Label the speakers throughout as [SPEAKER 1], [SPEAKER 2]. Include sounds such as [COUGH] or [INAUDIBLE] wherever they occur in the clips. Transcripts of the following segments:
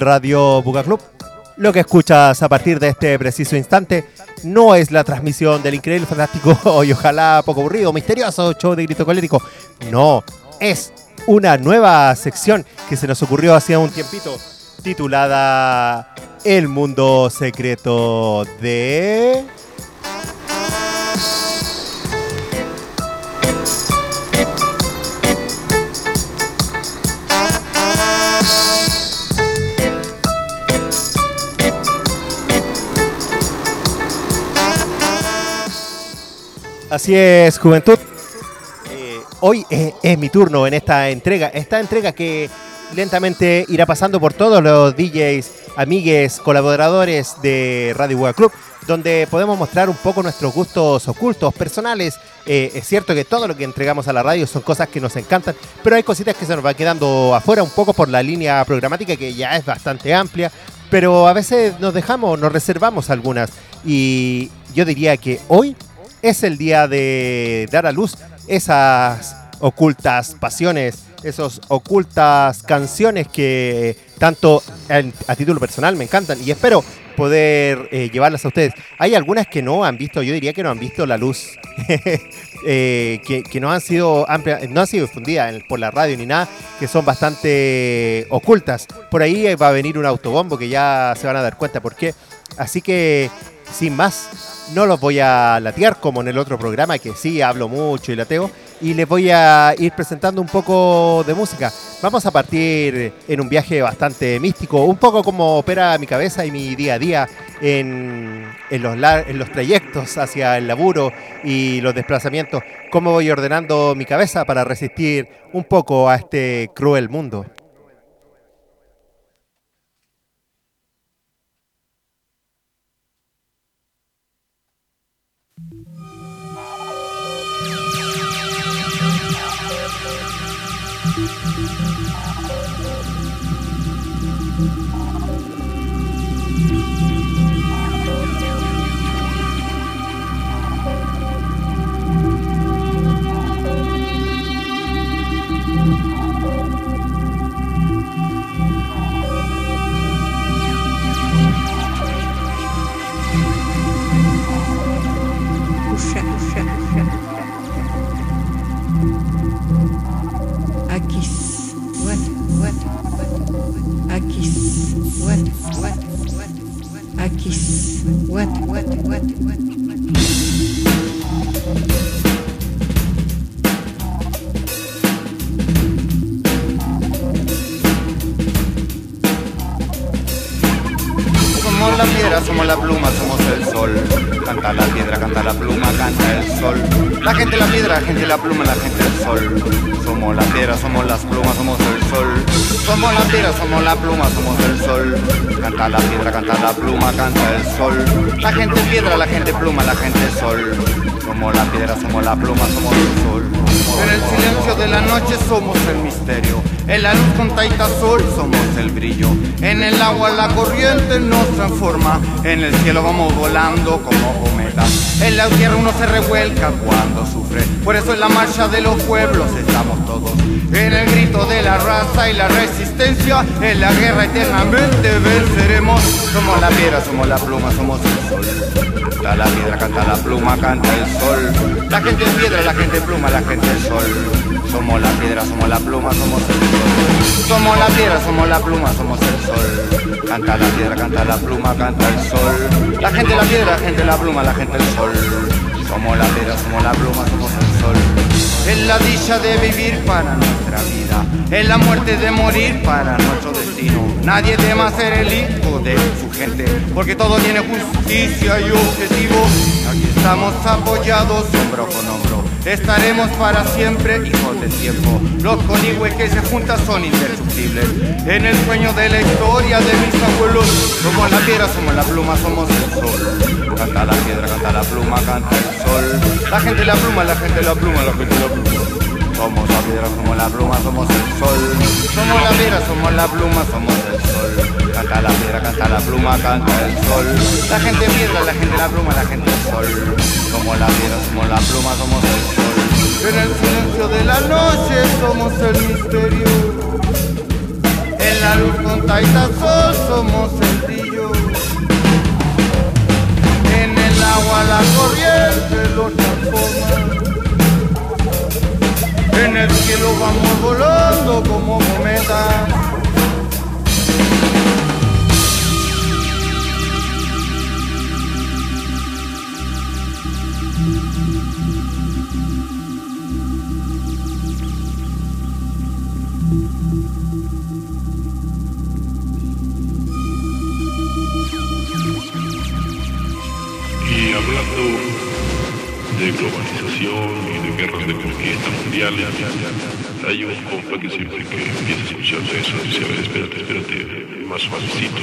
[SPEAKER 1] Radio Buga Club. Lo que escuchas a partir de este preciso instante no es la transmisión del increíble, fantástico [LAUGHS] y ojalá poco aburrido, misterioso show de grito colérico. No, es una nueva sección que se nos ocurrió hace un tiempito titulada El mundo secreto de... Así es, juventud. Eh, hoy es, mi turno en esta entrega. Esta entrega que lentamente irá pasando por todos los DJs, amigues, colaboradores de Radio Buga Club, donde podemos mostrar un poco nuestros gustos ocultos, personales. Eh, es cierto que todo lo que entregamos a la radio son cosas que nos encantan, pero hay cositas que se nos van quedando afuera un poco por la línea programática que ya es bastante amplia, pero a veces nos dejamos, nos reservamos algunas. Y yo diría que hoy es el día de dar a luz esas ocultas pasiones, esas ocultas canciones que tanto a título personal me encantan y espero poder eh, llevarlas a ustedes. Hay algunas que no han visto, yo diría que no han visto la luz, [LAUGHS] eh, que, no han sido amplia, no han sido difundidas por la radio ni nada, que son bastante ocultas. Por ahí eh, va a venir un autobombo que ya se van a dar cuenta por qué. Así que, sin más, no los voy a latear como en el otro programa, que sí hablo mucho y lateo, y les voy a ir presentando un poco de música. Vamos a partir en un viaje bastante místico, un poco como opera mi cabeza y mi día a día en, en los, en los trayectos hacia el laburo y los desplazamientos, cómo voy ordenando mi cabeza para resistir un poco a este cruel mundo.
[SPEAKER 2] Somos la pluma, somos el sol. Canta la piedra, canta la pluma, canta el sol. La gente la piedra, la gente la pluma, la gente el sol. Somos la piedra, somos las plumas, somos el sol. Somos la piedra, somos la pluma, somos el sol. Canta la piedra, canta la pluma, canta el sol. La gente piedra, la gente pluma, la gente sol. Somos la piedra, somos la pluma, somos el sol. En el silencio de la noche somos el misterio. En la luz con taita sol somos el brillo. En el agua la corriente nos transforma. En el cielo vamos volando como cometas. En la tierra uno se revuelca cuando sufre. Por eso en la marcha de los pueblos estamos todos. En el grito de la raza y la resistencia. En la guerra eternamente venceremos. Somos la piedra, somos la pluma, somos el sol. La piedra, canta la pluma, canta el sol. La gente es piedra, la gente es pluma, la gente es sol. Somos la piedra, somos la pluma, somos el sol. Somos la piedra, somos la pluma, somos el sol. Canta la piedra, canta la pluma, canta el sol. La gente la piedra, la gente la pluma, la gente el sol. Somos la piedra, somos la pluma, somos el sol. Es la dicha de vivir para nuestra vida. Es la muerte de morir para nuestro destino. Nadie teme ser el hijo de su gente, porque todo tiene justicia y objetivo. Aquí estamos apoyados hombro con. Estaremos para siempre, hijos del tiempo. Los coligües que se juntan son indestructibles. En el sueño de la historia de mis abuelos, somos la piedra, somos la pluma, somos el sol. Canta la piedra, canta la pluma, canta el sol. La gente la pluma, la gente la pluma, la gente la pluma. Somos la piedra, somos la pluma, somos el sol. Somos la piedra, somos la pluma, somos el sol. Canta la piedra, canta la pluma, canta el sol. La gente piedra, la gente la pluma, la gente el sol. Somos la piedra, somos la pluma, somos el sol. En el silencio de la noche somos el misterio.
[SPEAKER 3] En la luz con Taita somos el brillo. En el agua la corriente lo transforma. En el cielo vamos volando como cometas.
[SPEAKER 4] Hablando de globalización y de guerras de conquista mundiales, hay un compa que siempre que empieza a escuchar eso dice, a ver, espérate, espérate, más suavecito.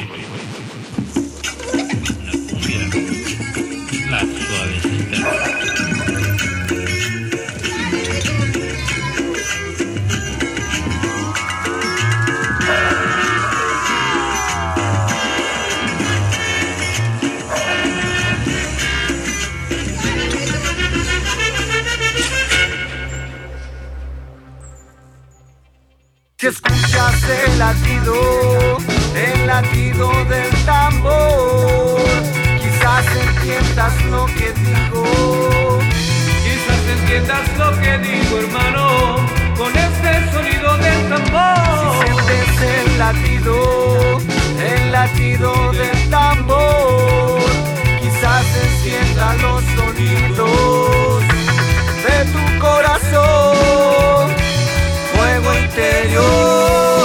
[SPEAKER 3] El latido, el latido del tambor, quizás entiendas lo que digo.
[SPEAKER 5] Quizás entiendas lo que digo, hermano, con este sonido del tambor.
[SPEAKER 3] Si sientes el latido, el latido del tambor, quizás encienda los sonidos de tu corazón, fuego interior.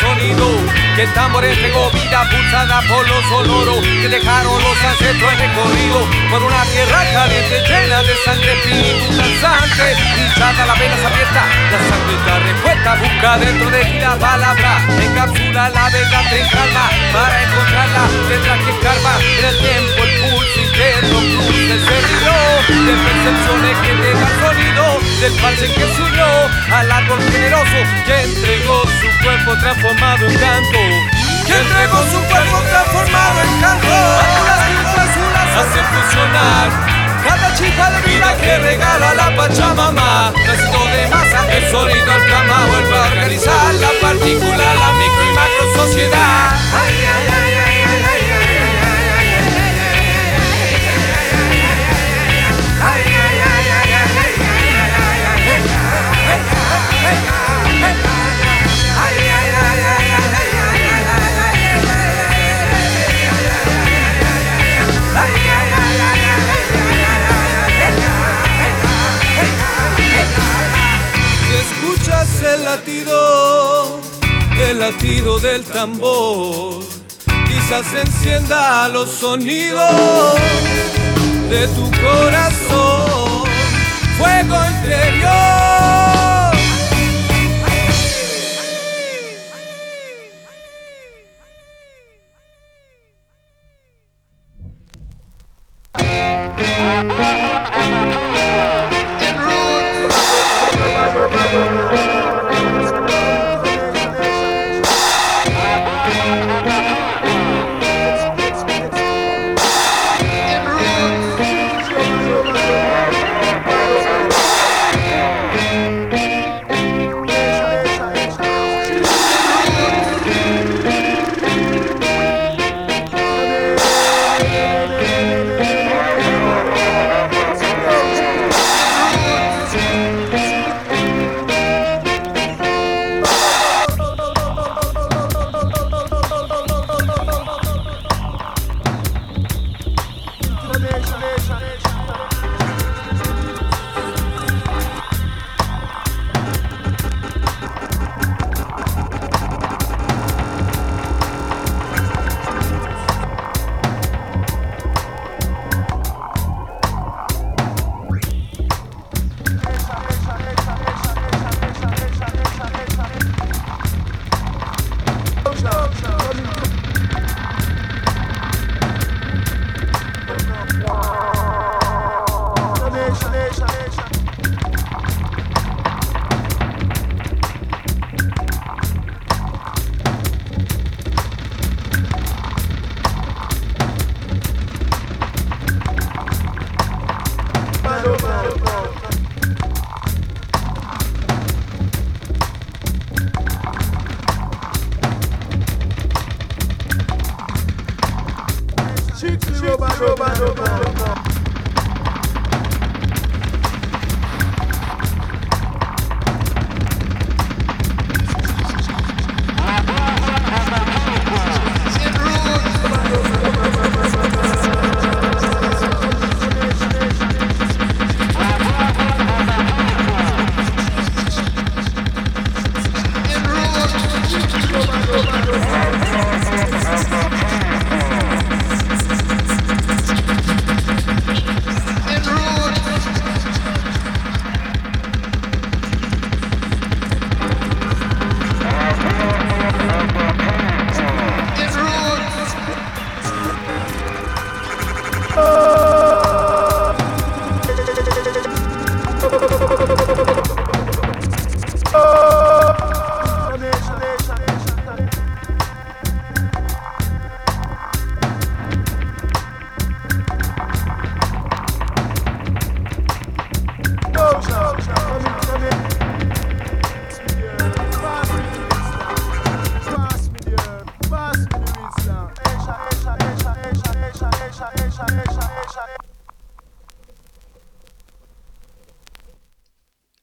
[SPEAKER 5] Sonido que el tambor entregó vida pulsada por los sonoros que dejaron los ancestros en recorrido por una tierra caliente llena de sangre espíritu danzante hinchada las venas abiertas la sangre está repuesta busca dentro de ti la palabra encapsula la verdad en calma para encontrarla tendrás que escarbar en el tiempo el pulso interno cruce el servidor de percepciones que te da sonido del parche que se unió al árbol generoso que entregó su cuerpo transformado en canto. Que entregó su cuerpo transformado en canto. Hace fusionar cada chispa de vida que regala la Pachamama. Resto de masa, el sonido al cama vuelve a organizar la partícula, la micro y macro sociedad. Ay, ay, ay, latido, el latido del tambor, quizás encienda los sonidos de tu corazón, fuego interior.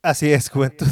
[SPEAKER 1] Así es, juventud.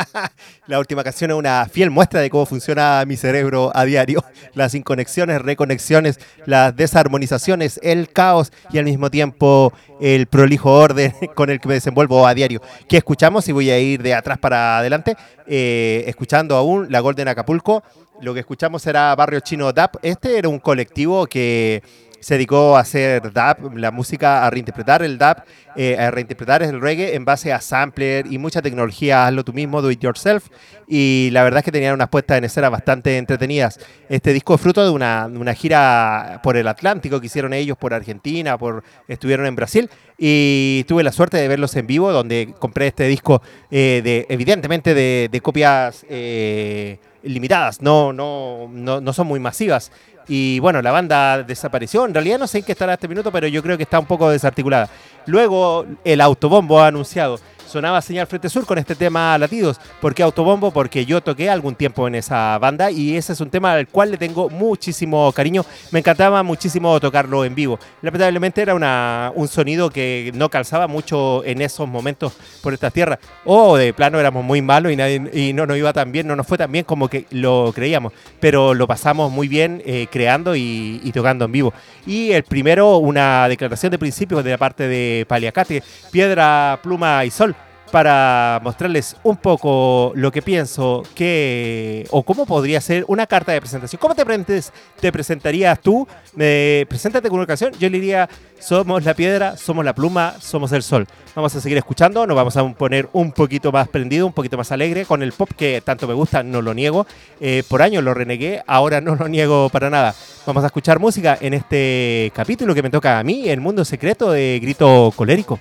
[SPEAKER 1] [LAUGHS] la última canción es una fiel muestra de cómo funciona mi cerebro a diario. Las inconexiones, reconexiones, las desarmonizaciones, el caos y al mismo tiempo el prolijo orden [LAUGHS] con el que me desenvuelvo a diario. ¿Qué escuchamos? Y voy a ir de atrás para adelante, eh, escuchando aún la Golden Acapulco. Lo que escuchamos era Barrio Chino DAP. Este era un colectivo que se dedicó a hacer dub, la música, a reinterpretar el dub, eh, a reinterpretar el reggae en base a sampler y mucha tecnología, hazlo tú mismo, do it yourself. Y la verdad es que tenían unas puestas en escena bastante entretenidas. Este disco es fruto de una, gira por el Atlántico que hicieron ellos por Argentina, por estuvieron en Brasil y tuve la suerte de verlos en vivo, donde compré este disco eh, de, evidentemente de, de copias eh, limitadas, no, no, no, no son muy masivas. Y bueno, la banda desapareció. En realidad no sé en qué estará este minuto, pero yo creo que está un poco desarticulada. Luego el autobombo ha anunciado. Sonaba Señal Frente Sur con este tema Latidos. ¿Por qué Autobombo? Porque yo toqué algún tiempo en esa banda y ese es un tema al cual le tengo muchísimo cariño. Me encantaba muchísimo tocarlo en vivo. Lamentablemente era una, un sonido que no calzaba mucho en esos momentos por estas tierras. O de plano éramos muy malos y, nadie, y no nos iba tan bien, no nos fue tan bien como que lo creíamos. Pero lo pasamos muy bien eh, creando y, y tocando en vivo. Y el primero, una declaración de principios de la parte de Paliacate, Piedra, Pluma y Sol para mostrarles un poco lo que pienso que o cómo podría ser una carta de presentación. ¿Cómo te, presentes- te presentarías tú? Me, preséntate con una canción. Yo le diría, somos la piedra, somos la pluma, somos el sol. Vamos a seguir escuchando, nos vamos a poner un poquito más prendido, un poquito más alegre con el pop que tanto me gusta, no lo niego. Eh, por años lo renegué, ahora no lo niego para nada. Vamos a escuchar música en este capítulo que me toca a mí, El Mundo Secreto de Grito Colérico.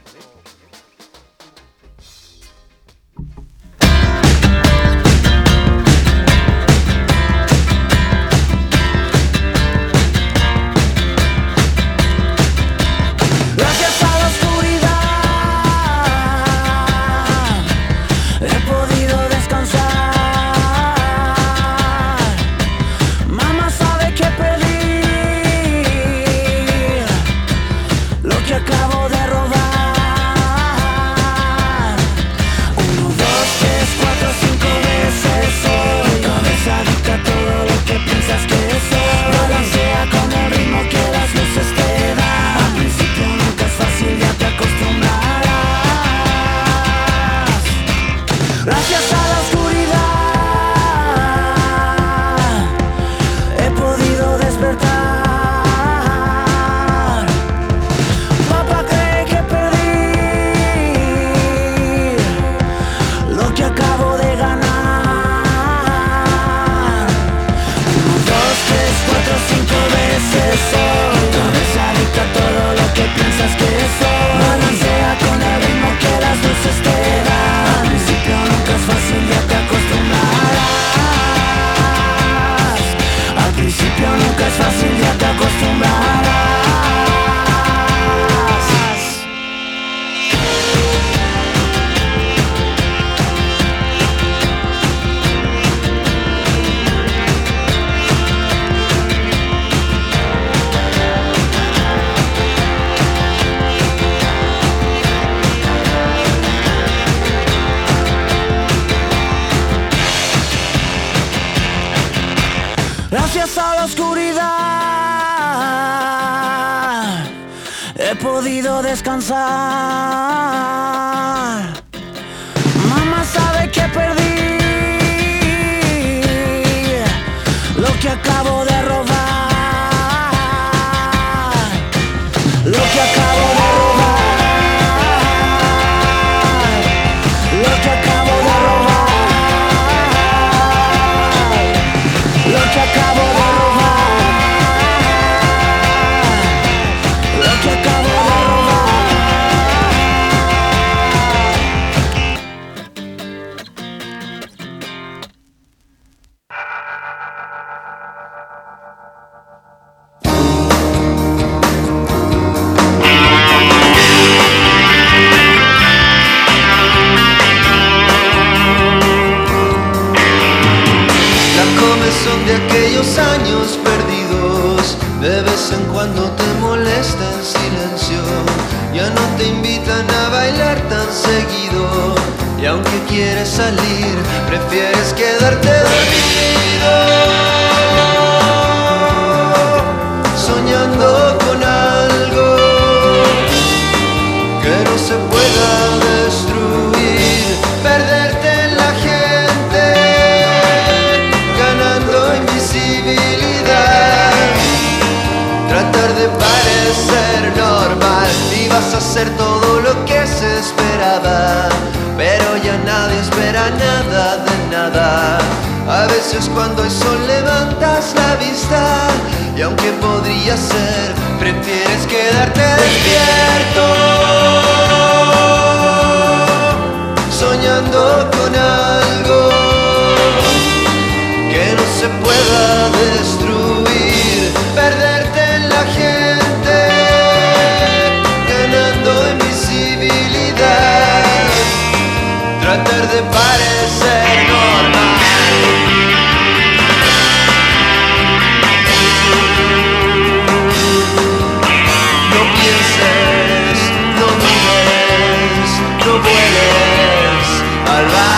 [SPEAKER 6] salvar.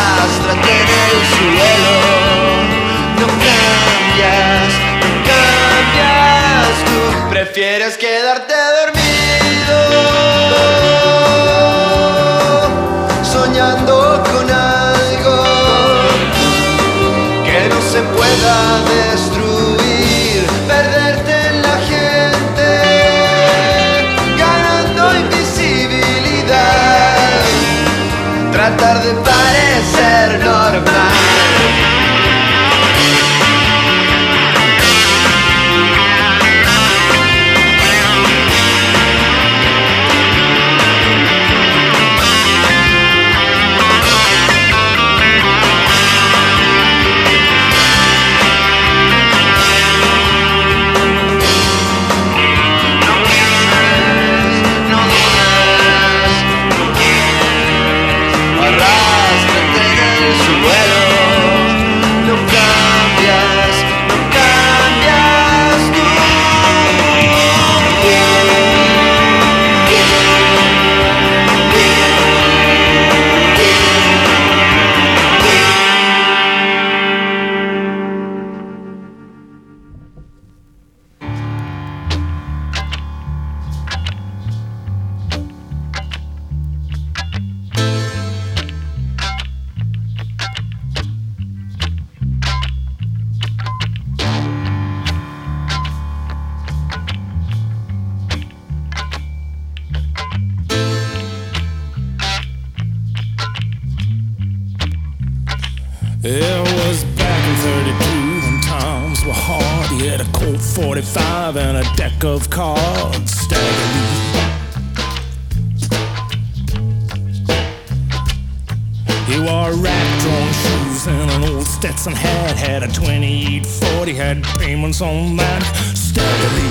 [SPEAKER 6] already had payments on that steadily.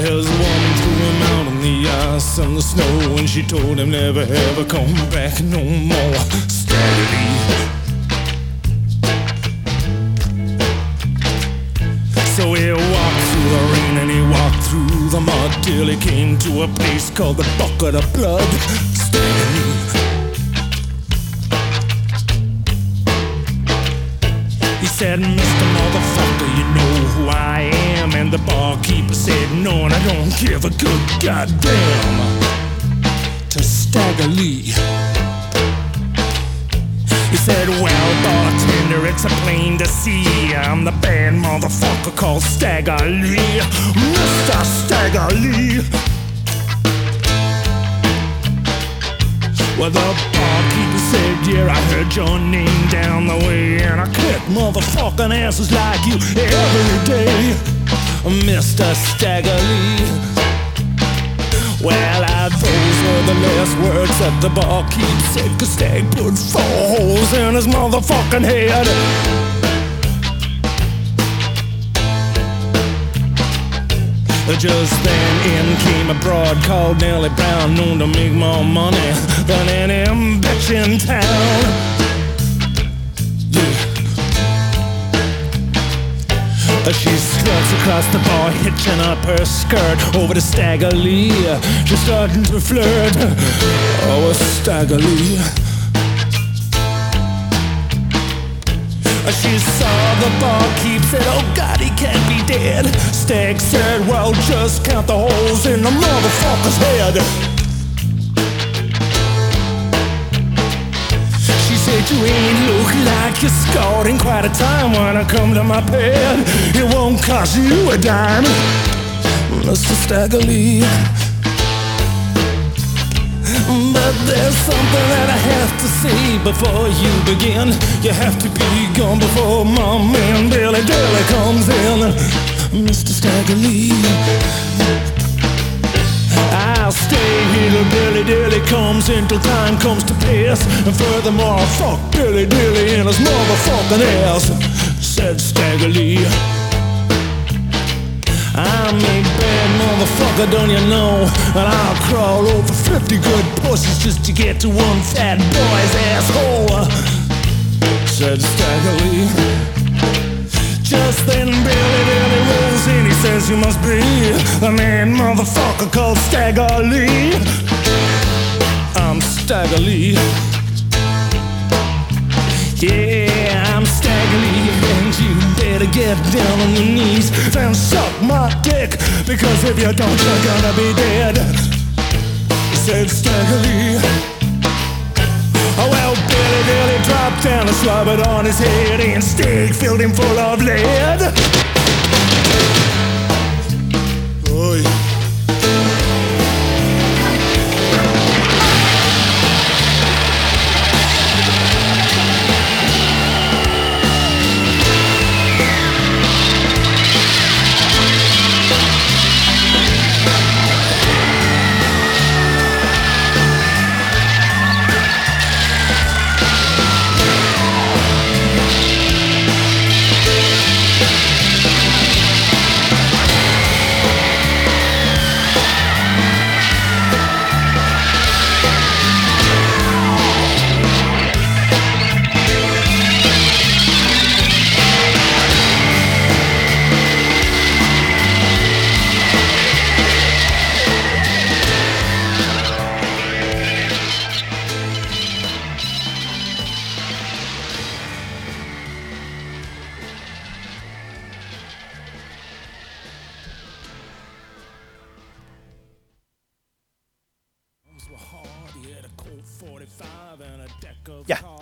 [SPEAKER 6] His woman threw him out on the ice and the snow, and she told him never ever come back no more. Steadily. So he walked through the rain and he walked through the mud till he came to a place called the Bucket of Blood.
[SPEAKER 7] Said, Mr. Motherfucker, you know who I am. And the barkeeper said, No, and I don't give a good goddamn. To Stagger Lee. He said, Well, bartender, it's a plain to see. I'm the bad motherfucker called Stagger Lee. Mr. Stagger Lee. Well, the barkeeper said, Yeah, I heard your name down the way, and I kick motherfucking asses like you every day, Mr. Stagger Lee. Well, I, those were the last words that the barkeep said, cause Stag put four holes in his motherfucking head. Just then in came a broad called Nellie Brown, known to make more money than any bitch in town. Yeah. She struts across the bar, hitching up her skirt over to Stagger Lee. She's starting to flirt. Oh, Stagger Lee. She saw the barkeep, said, Oh God, he can't be dead. Stag said, Well, just count the holes in the motherfucker's head. She said, You ain't look like you scored in quite a time when I come to my bed. It won't cost you a dime, Mr. Stagger Lee. But there's something that I have to say before you begin. You have to be gone before my man Billy Dilly comes in. Mr. Stagger Lee. I'll stay here till Billy Dilly comes in till time comes to pass. And furthermore, fuck Billy Dilly in his motherfucking ass, said Stagger Lee. I'm a bad motherfucker, don't you know? And I'll crawl over 50 good pussies just to get to one fat boy's asshole, said Stagger Lee. Just then Billy Billy rolls in, he says you must be the man motherfucker called Stagger Lee. I'm Stagger Lee. Yeah, I'm Stagger Lee, you get down on your knees and suck my dick, because if you don't, you're gonna be dead. Said Stagger Lee. Oh, well, Billy Billy dropped down and slobbered on his head, and Stig filled him full of lead. Oy.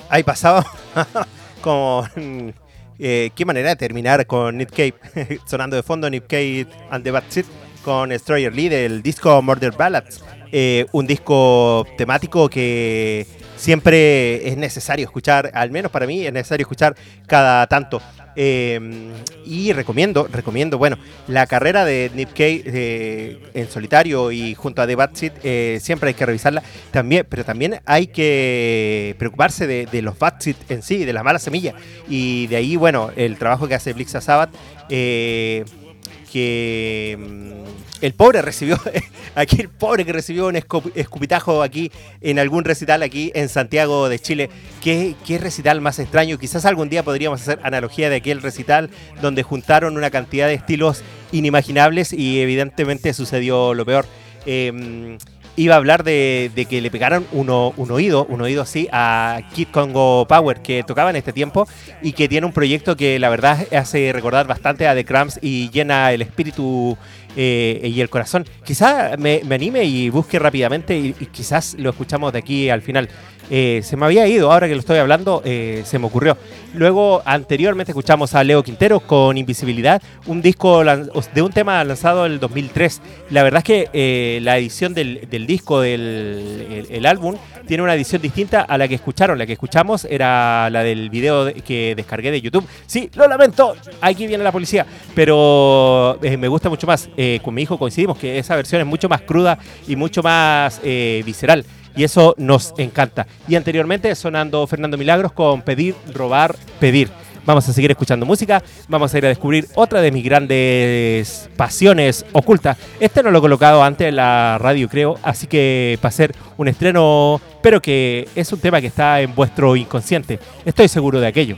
[SPEAKER 1] Ahí pasaba [LAUGHS] con... eh, qué manera de terminar con Nick Cave. [LAUGHS] Sonando de fondo Nick Cave and the Bad Seed con Destroyer Lee del disco Murder Ballads. Eh, un disco temático que siempre es necesario escuchar, al menos para mí es necesario escuchar cada tanto. Eh, y recomiendo, recomiendo, bueno, la carrera de Nick Cave eh, en solitario y junto a The Seed, eh, siempre hay que revisarla también, pero también hay que preocuparse de, de los Seed en sí, de la mala semilla. Y de ahí, bueno, el trabajo que hace Blixa Sabbath, eh, que mm, el pobre recibió, [LAUGHS] aquí el pobre que recibió un escu- escupitajo aquí en algún recital aquí en Santiago de Chile. ¿Qué, qué recital más extraño? Quizás algún día podríamos hacer analogía de aquel recital donde juntaron una cantidad de estilos inimaginables y evidentemente sucedió lo peor. Eh, iba a hablar de, que le pegaron uno- un oído, un oído así, a Kid Congo Power, que tocaba en este tiempo y que tiene un proyecto que la verdad hace recordar bastante a The Cramps y llena el espíritu eh, y el corazón. Quizás me, me anime y busque rápidamente y quizás lo escuchamos de aquí al final. Eh, se me había ido, ahora que lo estoy hablando, eh, se me ocurrió. Luego, anteriormente escuchamos a Leo Quintero con Invisibilidad, un disco de un tema lanzado en el 2003. La verdad es que eh, la edición del, del disco, del el, álbum, tiene una edición distinta a la que escucharon. La que escuchamos era la del video de- que descargué de YouTube. Sí, lo lamento, aquí viene la policía, pero me gusta mucho más. Con mi hijo coincidimos que esa versión es mucho más cruda y mucho más visceral. Y eso nos encanta. Y anteriormente sonando Fernando Milagros con Pedir, Robar, Pedir. Vamos a seguir escuchando música, vamos a ir a descubrir otra de mis grandes pasiones ocultas. Este no lo he colocado antes en la radio, creo, así que va a ser un estreno, pero que es un tema que está en vuestro inconsciente. Estoy seguro de aquello.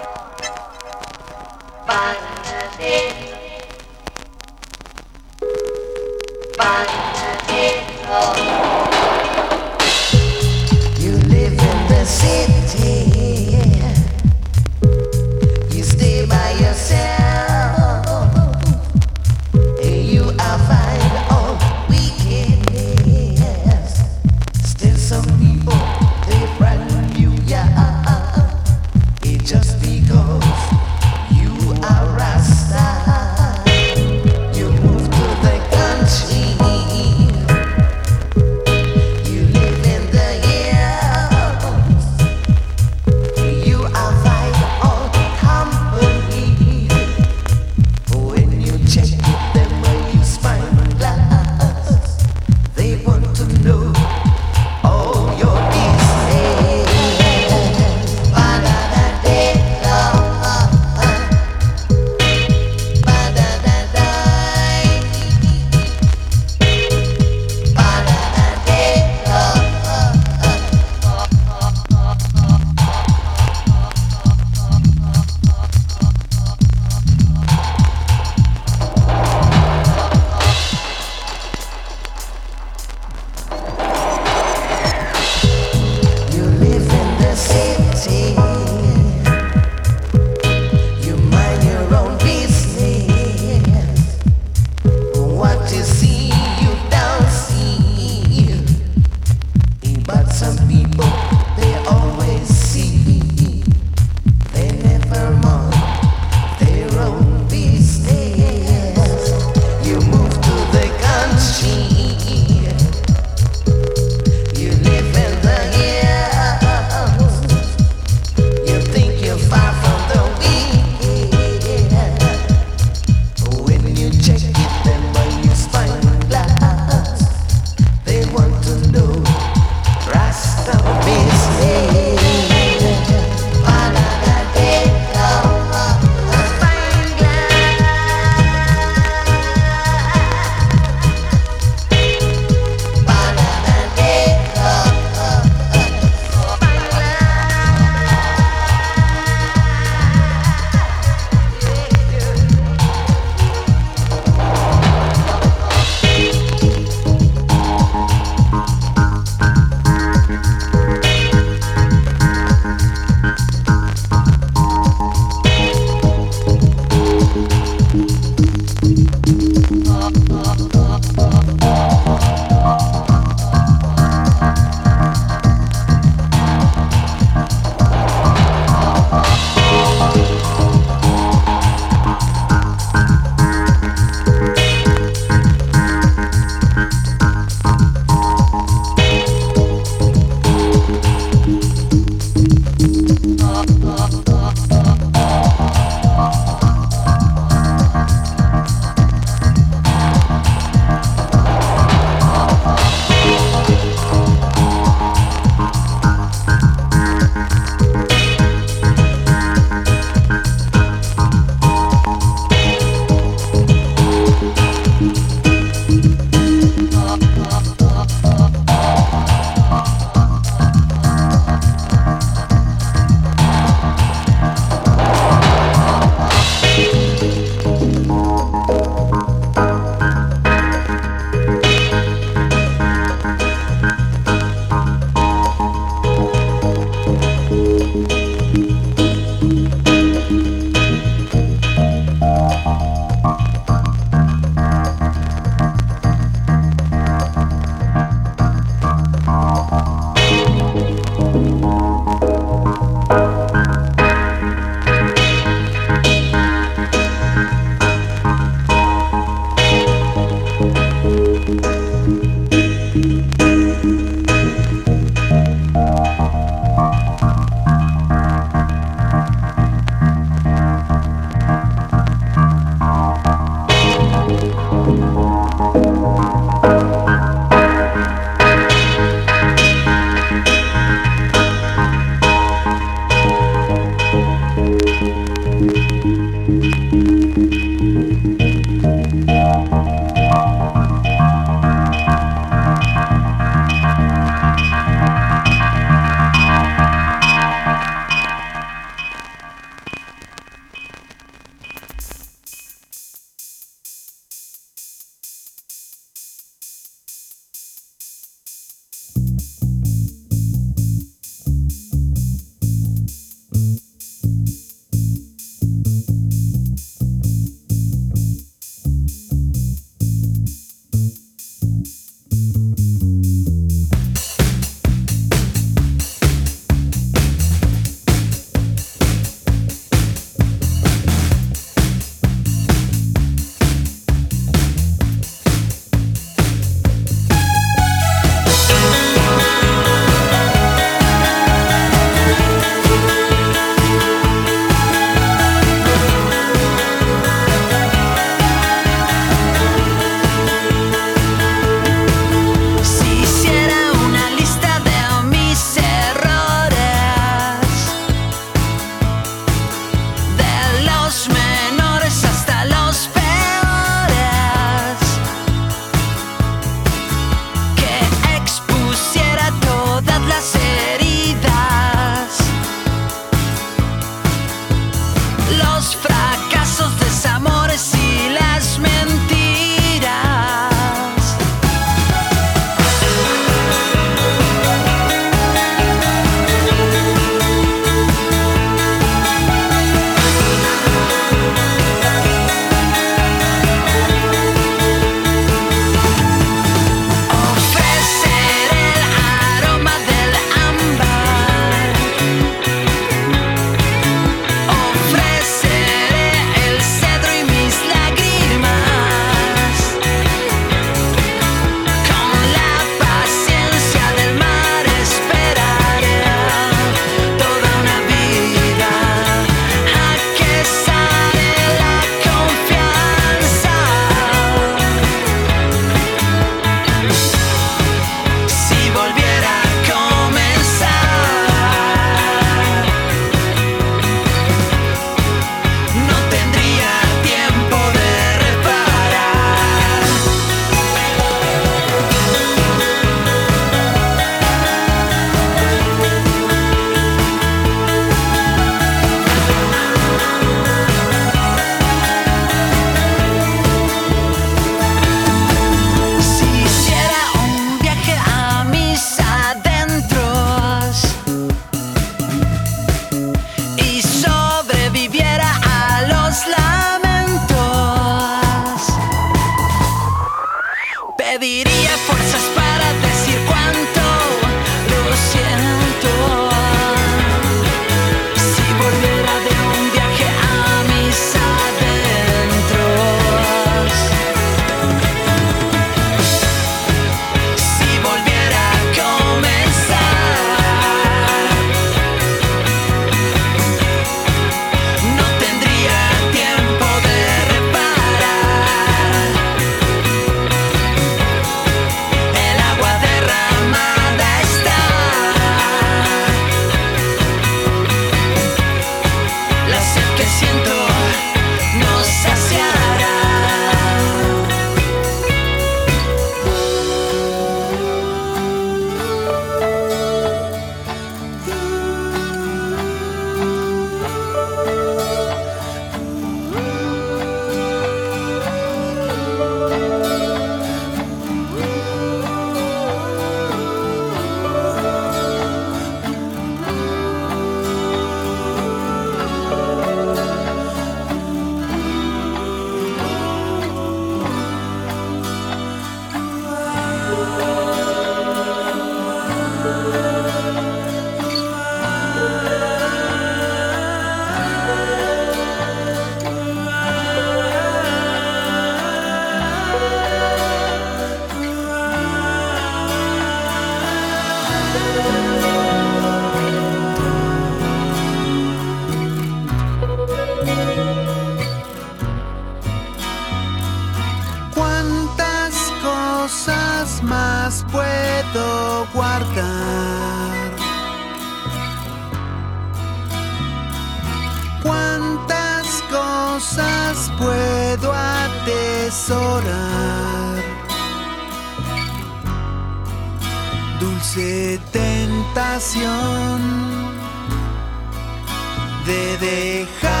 [SPEAKER 8] De
[SPEAKER 3] dejarlo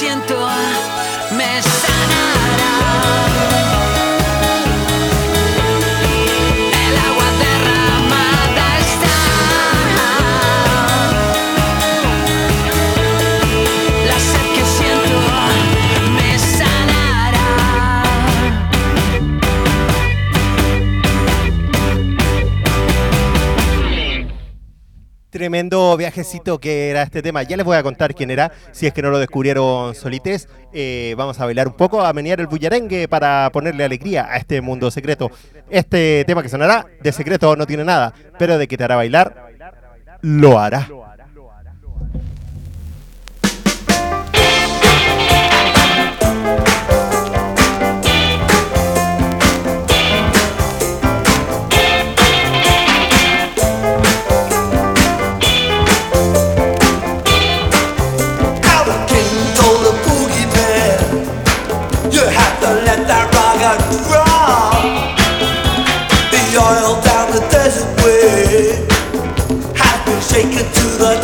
[SPEAKER 8] siento me sanará.
[SPEAKER 9] Tremendo viajecito que era este tema. Ya les voy a contar quién era, si es que no lo descubrieron solites. Eh, vamos a bailar un poco, a menear el bullarengue para ponerle alegría a este mundo secreto. Este tema que sonará, de secreto no tiene nada, pero de que te hará bailar, lo hará.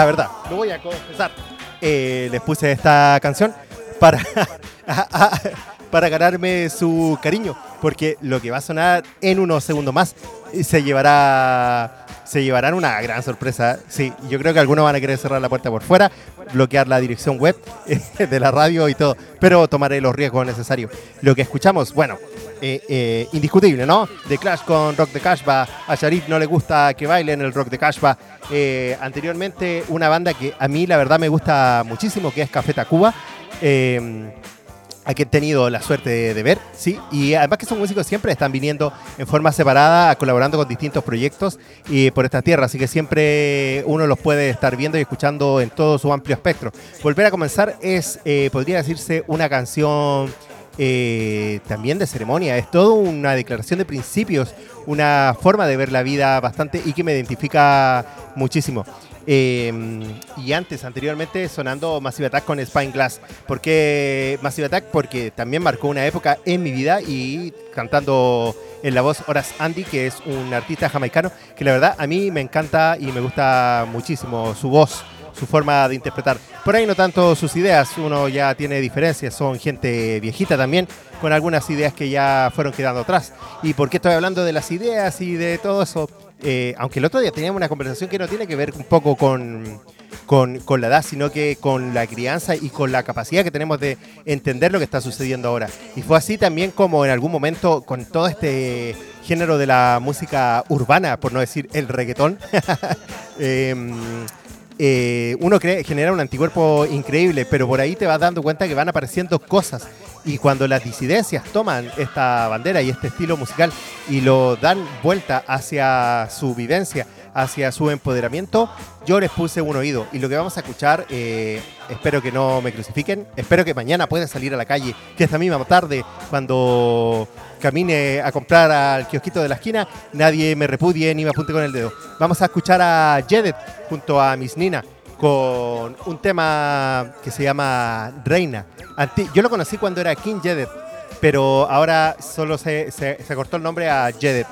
[SPEAKER 9] la verdad, lo voy a confesar. Eh, les puse esta canción para, [LAUGHS] para ganarme su cariño, porque lo que va a sonar en unos segundos más eh, se llevará se llevarán una gran sorpresa. Sí, yo creo que algunos van a querer cerrar la puerta por fuera, bloquear la dirección web [LAUGHS] eh, de la radio y todo, pero tomaré los riesgos necesarios. Lo que escuchamos, bueno, eh, eh, indiscutible, ¿no? The Clash con Rock de Cashba. A Sharif no le gusta que bailen el Rock de Cashba. Eh, anteriormente, una banda que a mí la verdad me gusta muchísimo, que es Café Tacuba. A que he tenido la suerte de, ver, sí, y además que son músicos siempre están viniendo en forma separada, colaborando con distintos proyectos y por esta tierra, así que siempre uno los puede estar viendo y escuchando en todo su amplio espectro. Volver a comenzar es, podría decirse, una canción eh, también de ceremonia, es todo una declaración de principios, una forma de ver la vida bastante y que me identifica muchísimo.
[SPEAKER 1] Eh, y antes, anteriormente, sonando Massive Attack con Spine Glass. ¿Por qué Massive Attack? Porque también marcó una época en mi vida y cantando en la voz Horace Andy, que es un artista jamaicano, que la verdad a mí me encanta y me gusta muchísimo su voz, su forma de interpretar. Por ahí no tanto sus ideas, uno ya tiene diferencias, son gente viejita también, con algunas ideas que ya fueron quedando atrás. ¿Y por qué estoy hablando de las ideas y de todo eso? Eh, aunque el otro día teníamos una conversación que no tiene que ver un poco con, con, la edad, sino que con la crianza y con la capacidad que tenemos de entender lo que está sucediendo ahora. Y fue así también como en algún momento con todo este género de la música urbana, por no decir el reggaetón, [LAUGHS] em, eh, uno cree, genera un anticuerpo increíble, pero por ahí te vas dando cuenta que van apareciendo cosas. Y cuando las disidencias toman esta bandera y este estilo musical y lo dan vuelta hacia su vivencia, hacia su empoderamiento, yo les puse un oído. Y lo que vamos a escuchar, eh, espero que no me crucifiquen, espero que mañana puedan salir a la calle, que esta misma tarde, cuando camine a comprar al kiosquito de la esquina, nadie me repudie ni me apunte con el dedo. Vamos a escuchar a Jedet junto a Miss Nina con un tema que se llama Reina. Yo lo conocí cuando era King Jedet, pero ahora solo se, se- se cortó el nombre a Jedet.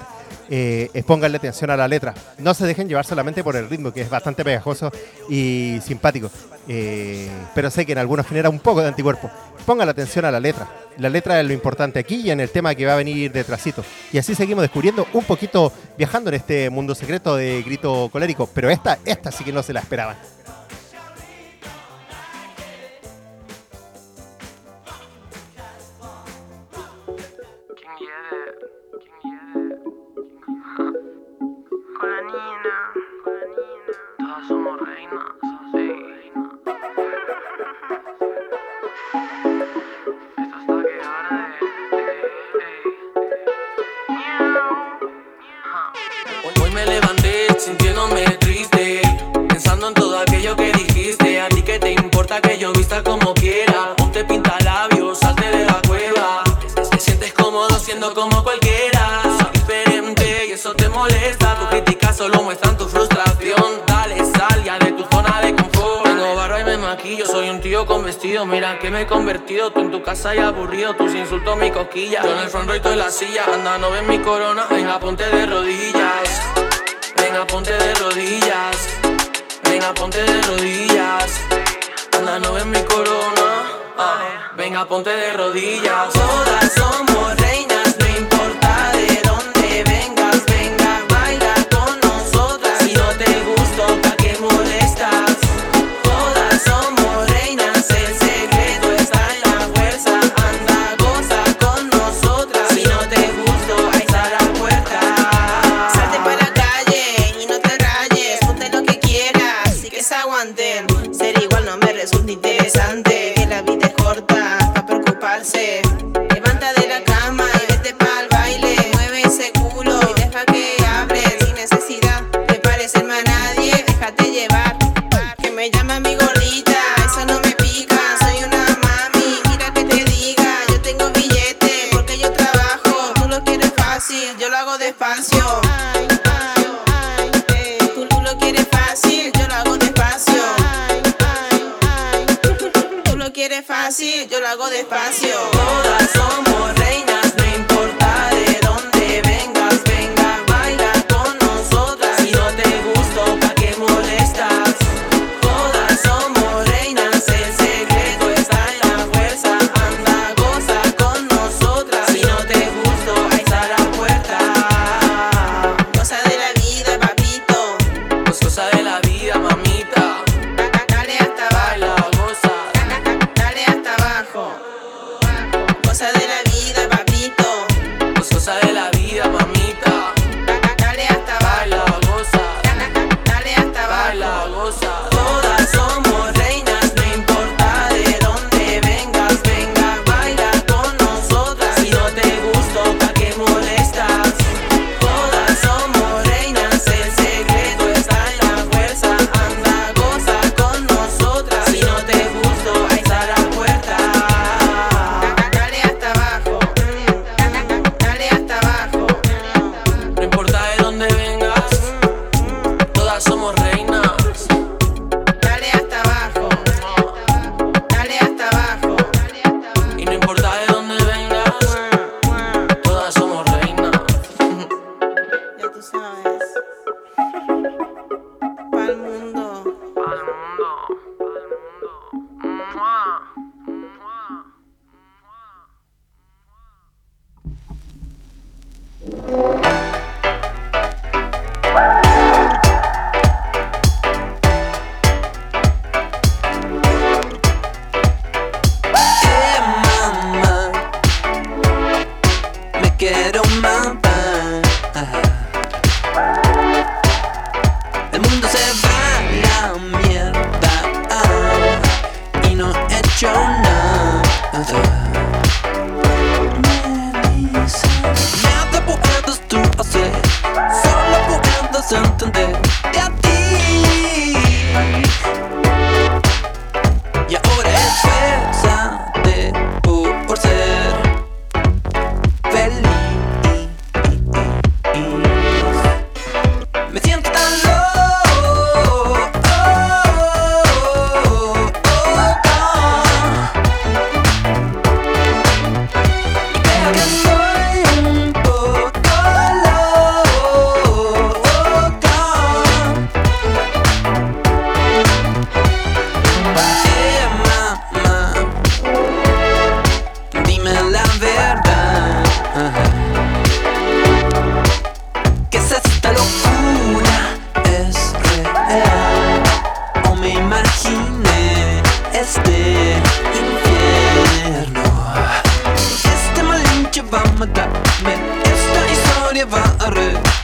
[SPEAKER 1] Eh, pónganle atención a la letra. No se dejen llevar solamente por el ritmo, que es bastante pegajoso y simpático. Eh, pero sé que en algunos genera un poco de anticuerpo. Pongan atención a la letra. La letra es lo importante aquí y en el tema que va a venir detrásito. Y así seguimos descubriendo un poquito, viajando en este mundo secreto de grito colérico. Pero esta, esta sí que no se la esperaban.
[SPEAKER 10] Hoy, me levanté sintiéndome triste, pensando en todo aquello que dijiste. A ti que te importa que yo vista como quiera. Ponte pinta labios, salte de la cueva. Te sientes cómodo siendo como cualquiera. Soy diferente y eso te molesta. Tu críticas solo muestran tu frustración. Con vestido. Mira que me he convertido. Tú en tu casa y aburrido, tus insultos mi cosquilla. Yo en el front row en la silla. Anda, no ves mi corona. Venga, ponte de rodillas. Venga, ponte de rodillas. Venga, ponte de rodillas. Anda, no ves mi corona. Ah, venga, ponte de rodillas. Todas somos
[SPEAKER 8] nie wary.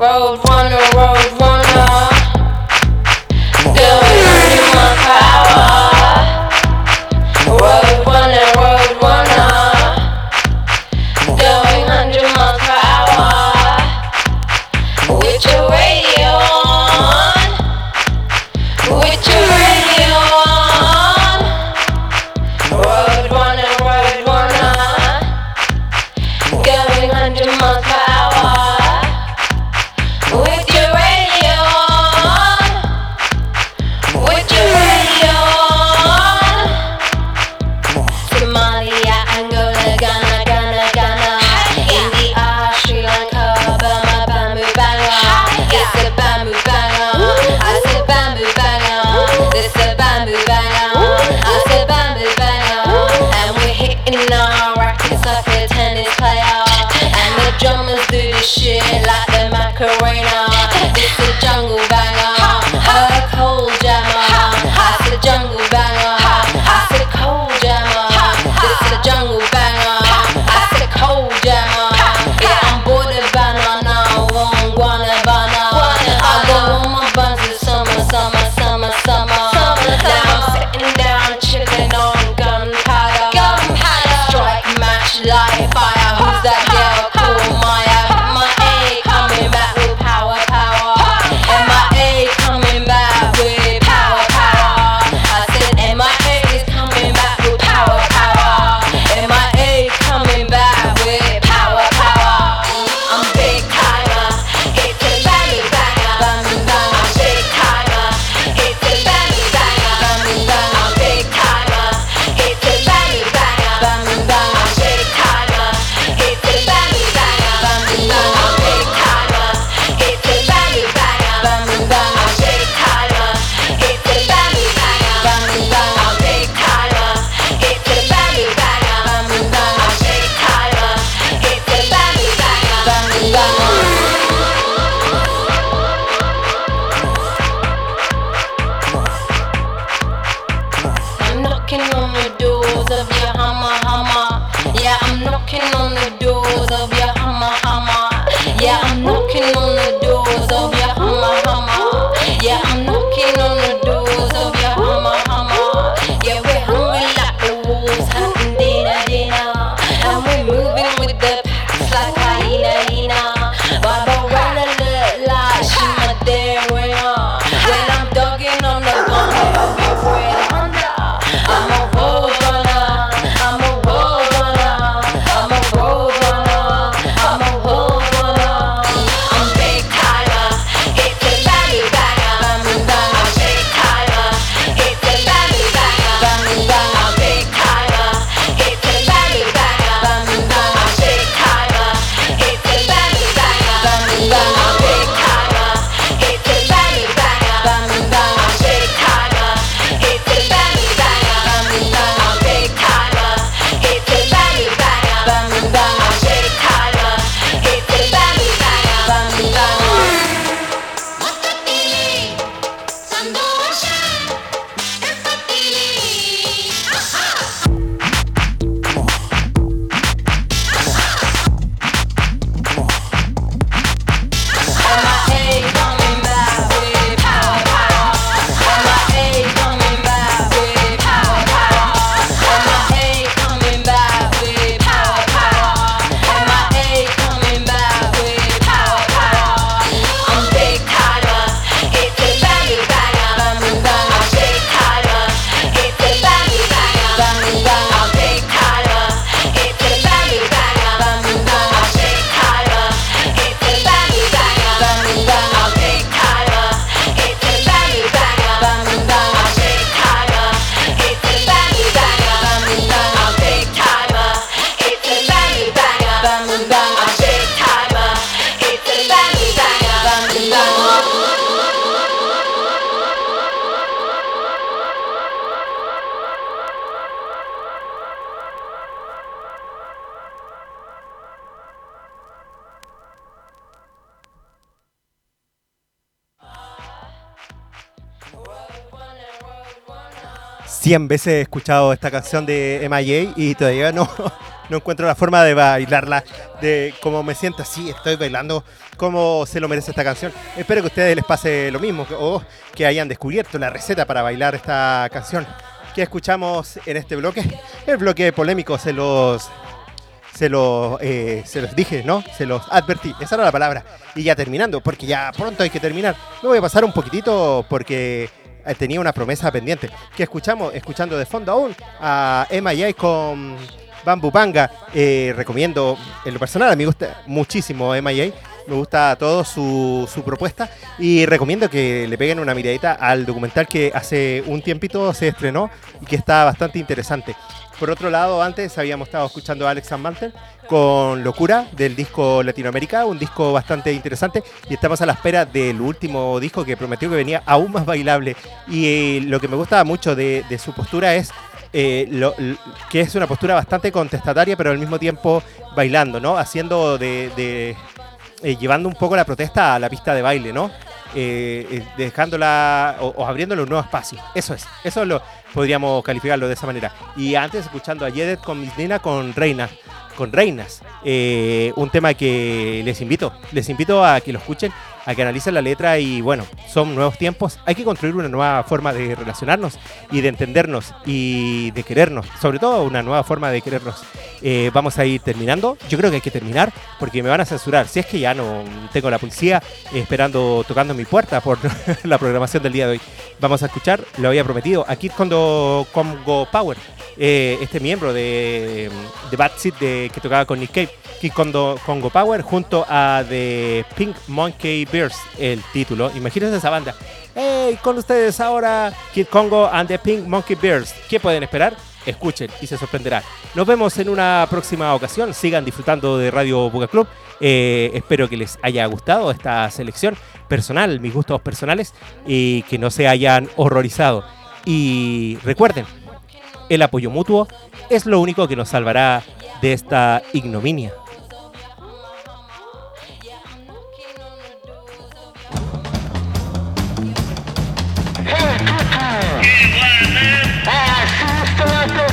[SPEAKER 11] road, one road, one.
[SPEAKER 1] 100 veces he escuchado esta canción de MIA y todavía no, [LAUGHS] no encuentro la forma de bailarla, de cómo me siento así, estoy bailando, cómo se lo merece esta canción. Espero que a ustedes les pase lo mismo o que hayan descubierto la receta para bailar esta canción. que escuchamos en este bloque? El bloque polémico se los se los, eh, se los dije, ¿no? Se los advertí. Esa era la palabra. Y ya terminando, porque ya pronto hay que terminar. Me voy a pasar un poquitito porque tenía una promesa pendiente. Que escuchamos, escuchando de fondo aún a M.I.A. con Bamboo Panga. Eh, recomiendo, en lo personal, a mí me gusta muchísimo M.I.A. Me gusta todo su, su propuesta y recomiendo que le peguen una miradita al documental que hace un tiempito se estrenó y que está bastante interesante. Por otro lado, antes habíamos estado escuchando a Alex con Locura del disco Latinoamérica, un disco bastante interesante y estamos a la espera del último disco que prometió que venía aún más bailable y eh, lo que me gusta mucho de, su postura es eh, que es una postura bastante contestataria pero al mismo tiempo bailando, ¿no? Haciendo de, eh, llevando un poco la protesta a la pista de baile, ¿no? Dejándola o, o abriéndole un nuevo espacio. Eso es, eso lo podríamos calificarlo de esa manera. Y antes escuchando a Yedet con Miss Nina con Reina, con Reinas, eh, un tema que les invito, les invito a que lo escuchen, a que analicen la letra y bueno, son nuevos tiempos, hay que construir una nueva forma de relacionarnos y de entendernos y de querernos, sobre todo una nueva forma de querernos. Eh, vamos a ir terminando, yo creo que hay que terminar porque me van a censurar, si es que ya no tengo la policía eh, esperando, tocando mi puerta por [LAUGHS] la programación del día de hoy. Vamos a escuchar, lo había prometido, a Kid Kondo Congo Power, eh, este miembro de, de Bad Seed de, que tocaba con Nick Cave, Kid Congo Power, junto a The Pink Monkey Bears, el título. Imagínense esa banda. Hey, con ustedes ahora Kid Congo and the Pink Monkey Bears. ¿Qué pueden esperar? Escuchen y se sorprenderán. Nos vemos en una próxima ocasión. Sigan disfrutando de Radio Buga Club. Eh, espero que les haya gustado esta selección personal, mis gustos personales, y que no se hayan horrorizado. Y recuerden, el apoyo mutuo es lo único que nos salvará de esta ignominia.
[SPEAKER 8] Hey,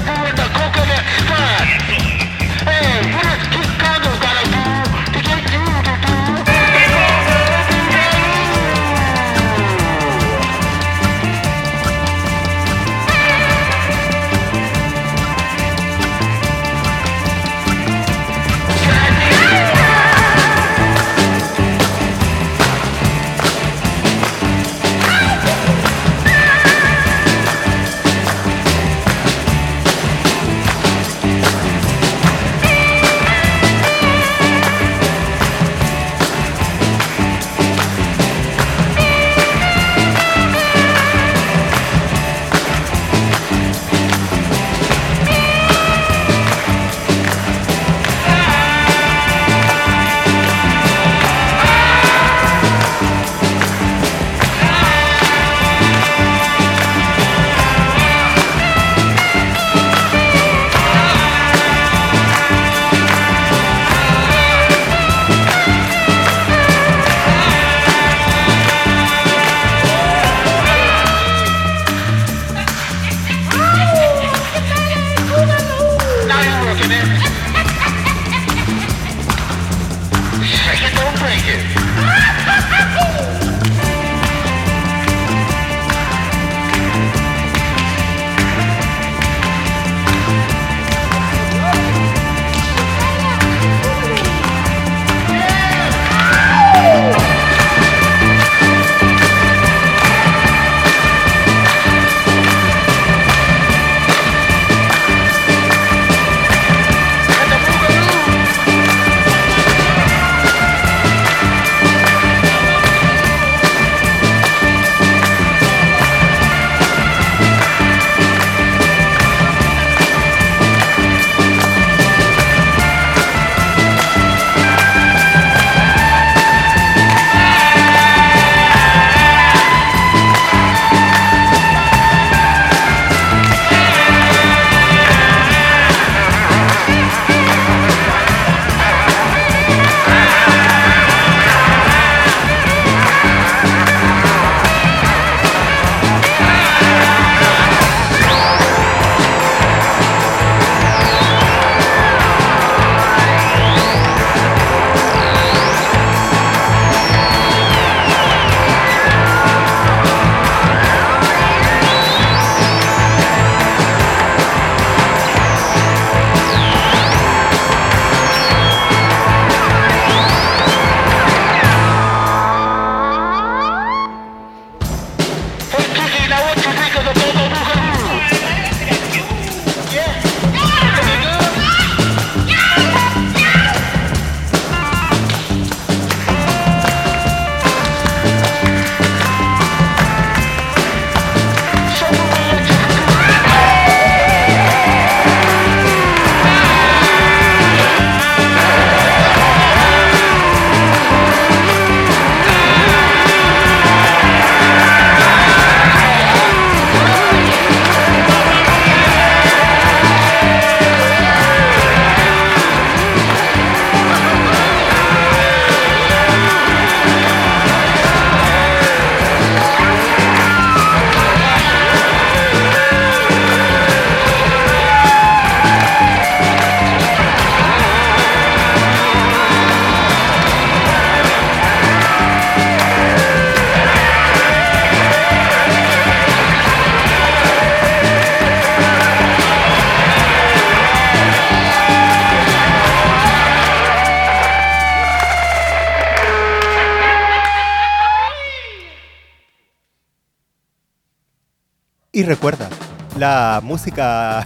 [SPEAKER 1] recuerda, la música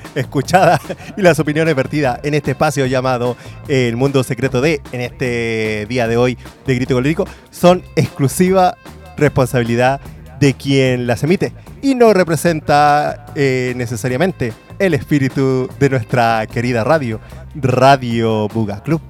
[SPEAKER 1] [LAUGHS] escuchada y las opiniones vertidas en este espacio llamado El Mundo Secreto de, en este día de hoy de Crítico Lírico, son exclusiva responsabilidad de quien las emite y no representa eh, necesariamente el espíritu de nuestra querida radio, Radio Buga Club.